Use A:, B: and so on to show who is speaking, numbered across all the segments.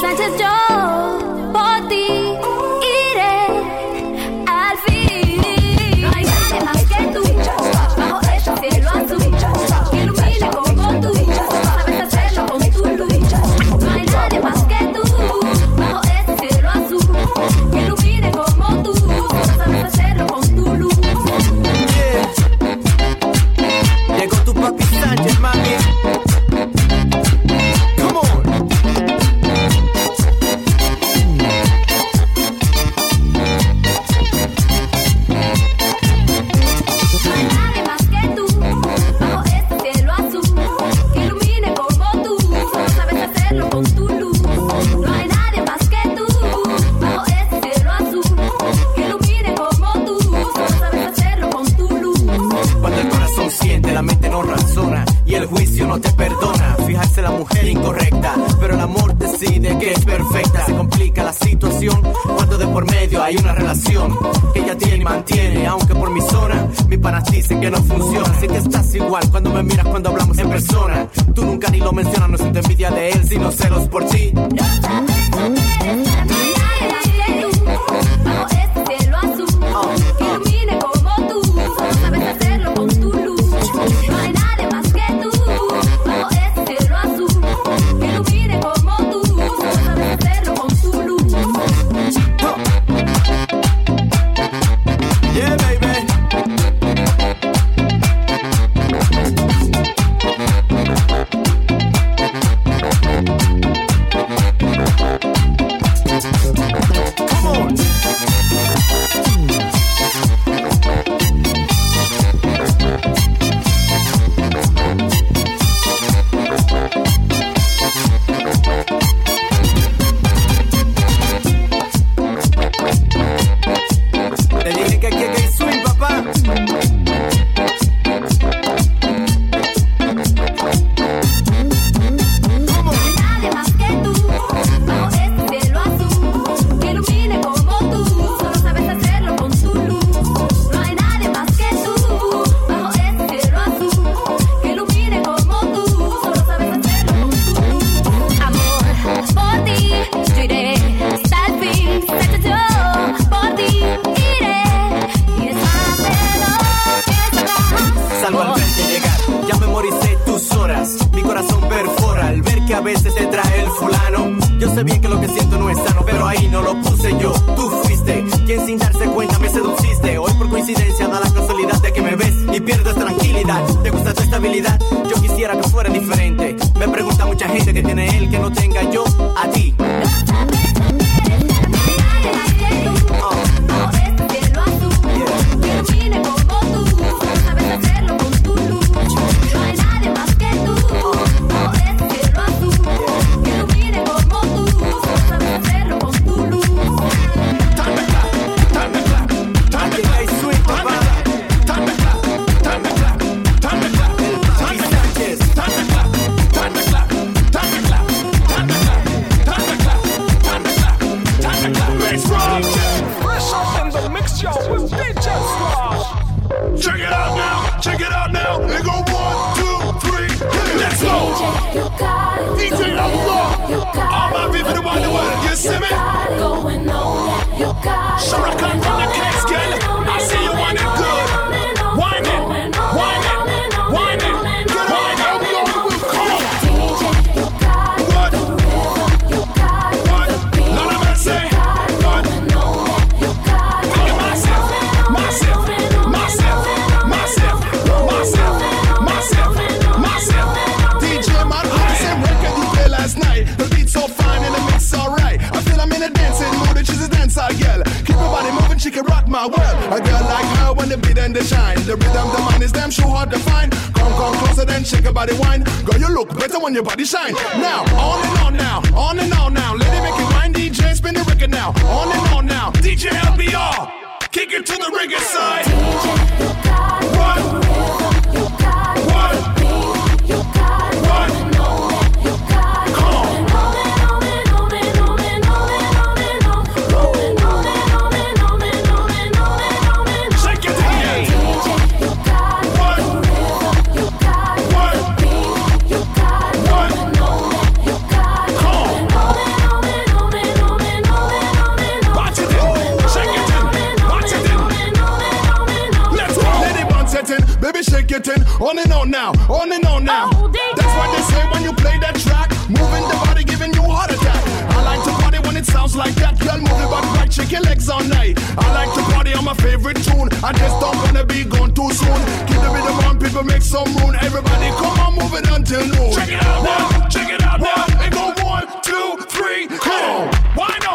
A: Trent is just sin darse cuenta me seduciste. Hoy por coincidencia da la casualidad de que me ves y pierdes tranquilidad. Te gusta tu estabilidad, yo quisiera que fuera diferente. Me pregunta mucha gente que tiene él que no tenga yo
B: show with
C: bitches. Keep moving, she can rock my world. A girl like her when the beat and the shine. The rhythm, the mind is damn sure hard to find. Come, come closer, then shake her body wine. Girl, you look better when your body shine. Now, on and on now, on and on now. Let it make it wine, DJ, spin the record now. On and on now,
D: DJ LBR. Kick it to the rigger side. DJ, ticketing. On
C: and on now, on and on now.
E: Oh,
C: That's what they say when you play that track. Moving the body, giving you heart attack. I like to party when it sounds like that. Girl, move it back right, shake your legs all night. I like to party on my favorite tune. I just don't wanna be gone too soon. Keep the rhythm on, people make some moon. Everybody, come on, move it until noon.
D: Check it out now, check it out now. And go one, two, three, come on. Why no?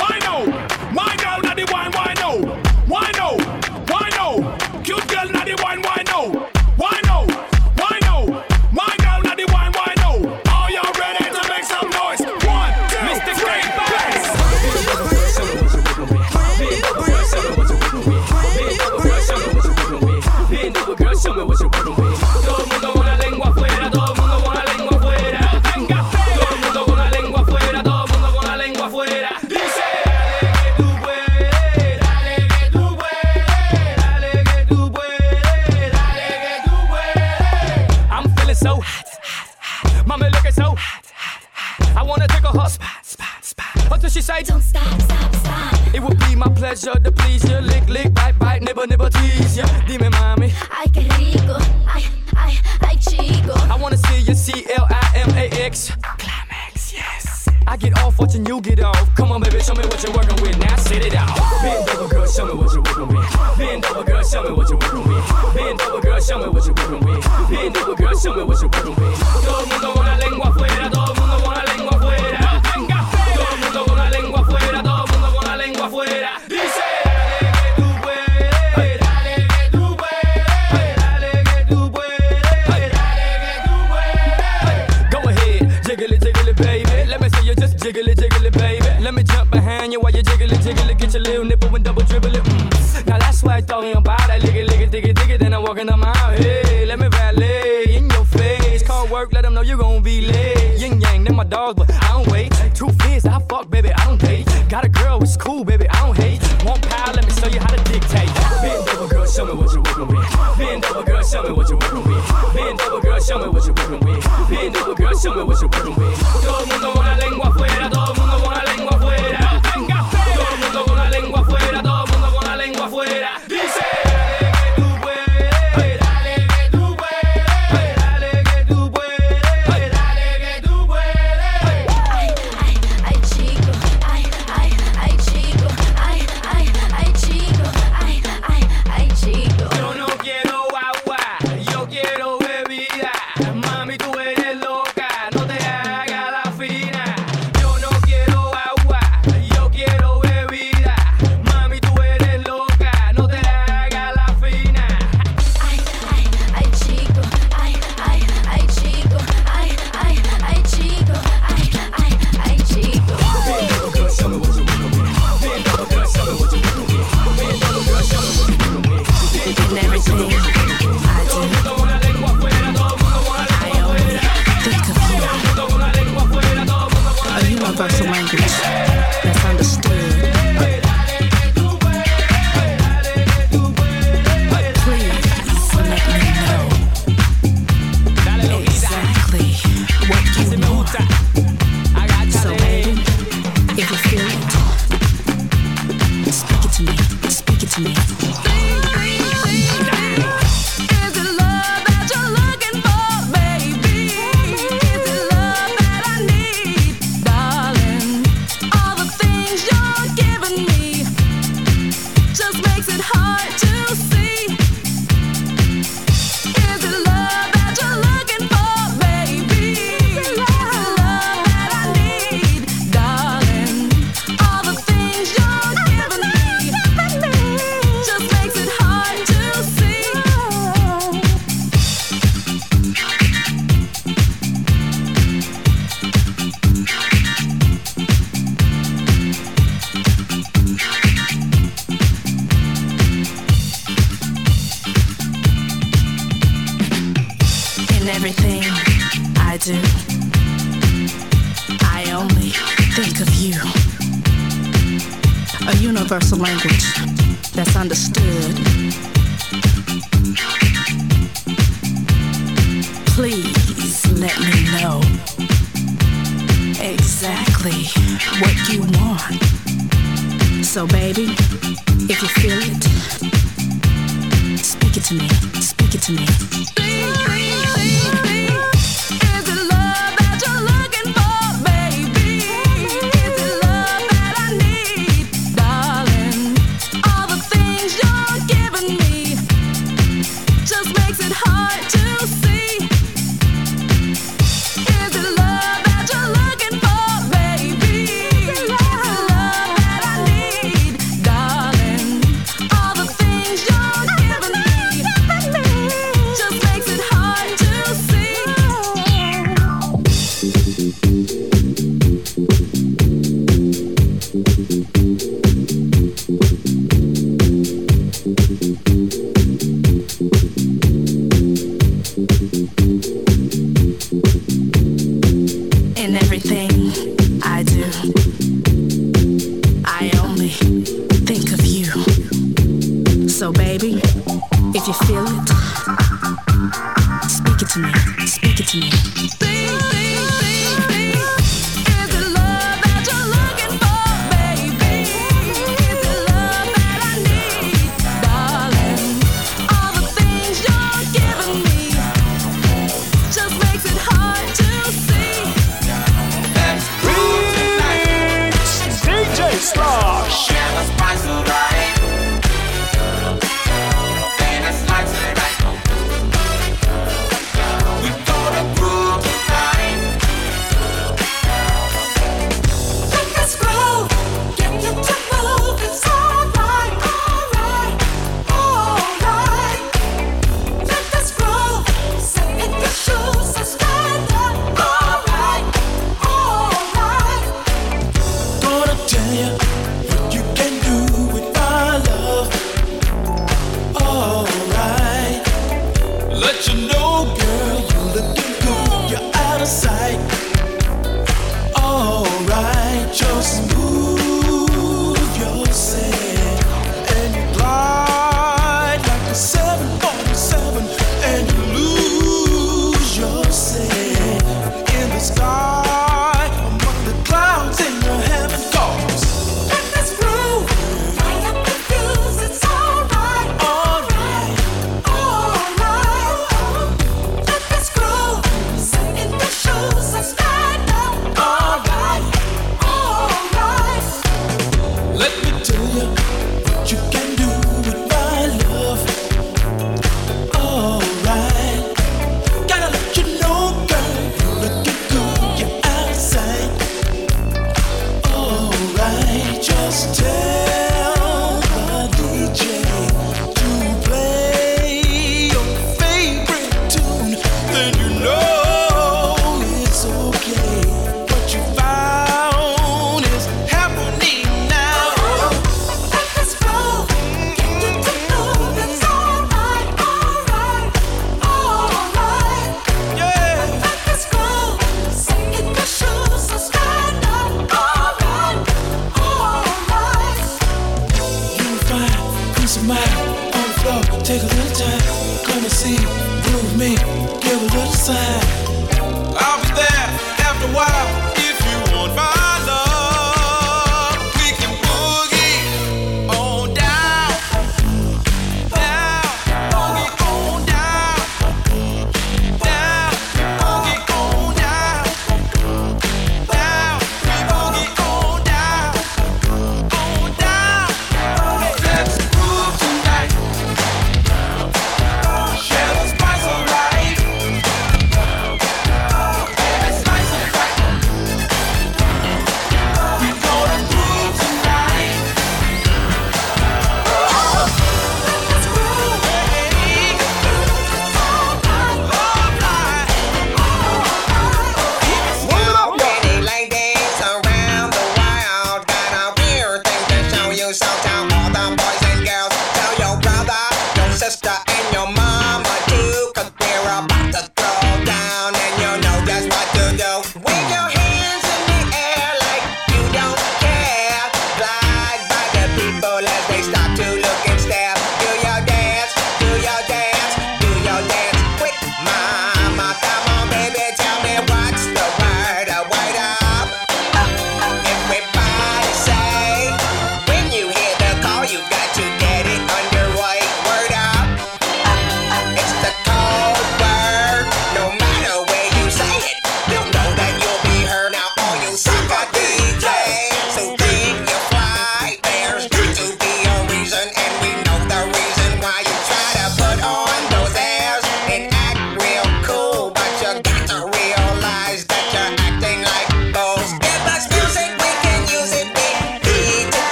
D: Why no? Why no? Not the wine, why no? Being double girl,
F: show me what you're working with. Being double girl, show me what you're working with. Being double girl, show me what you're working with. Todo mundo con la lengua fuera. show me what you're working with. Bend over, girl, show me what you're working with. Bend over, girl, show me what you're working with. Bend over, girl, show me what you're working with. Todo el mundo con la lengua afuera, todo el mundo con la lengua afuera.
G: in everything I do. I only think of you. A universal language that's understood. Please let me know exactly what you want. So, baby, if you feel it, speak it to me, speak it to me.
E: To me.
G: Speak it to me.
E: Is